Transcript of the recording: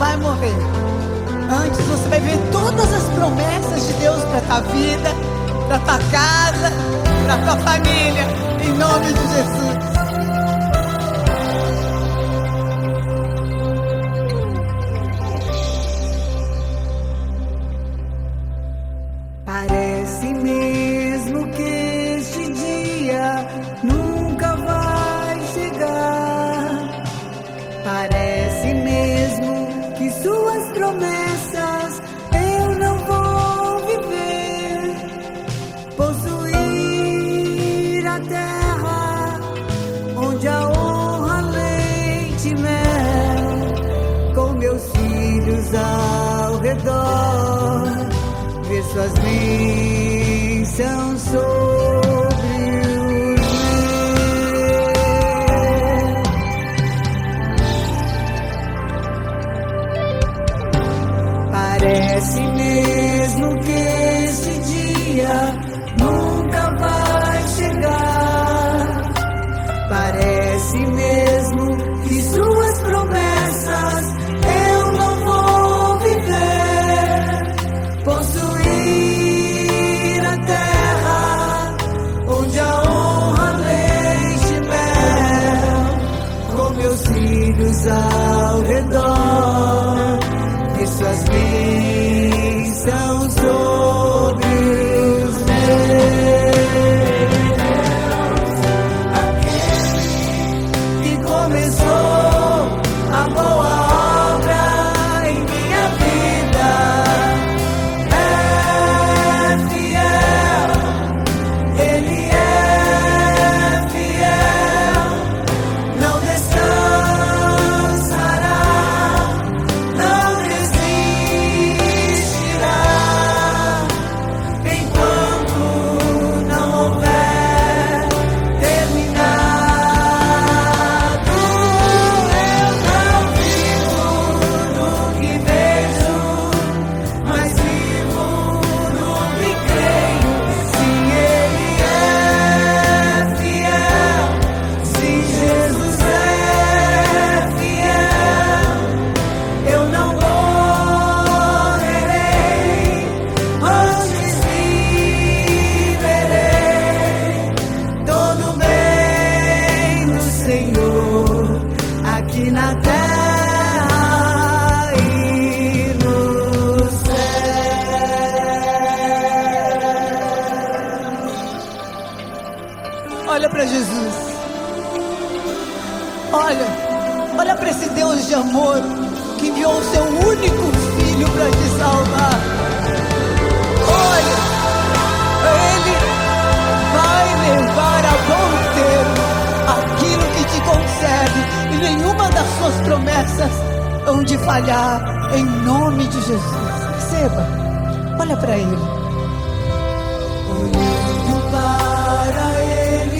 vai morrer. Antes você vai ver todas as promessas de Deus para tua vida, para tua casa, para tua família, em nome de Jesus. ao redor, ver suas bênçãos sobre Olha para Jesus. Olha, olha para esse Deus de amor que enviou o seu único filho para te salvar. promessas hão de falhar em nome de Jesus. Receba, olha para Ele. Olhando para Ele.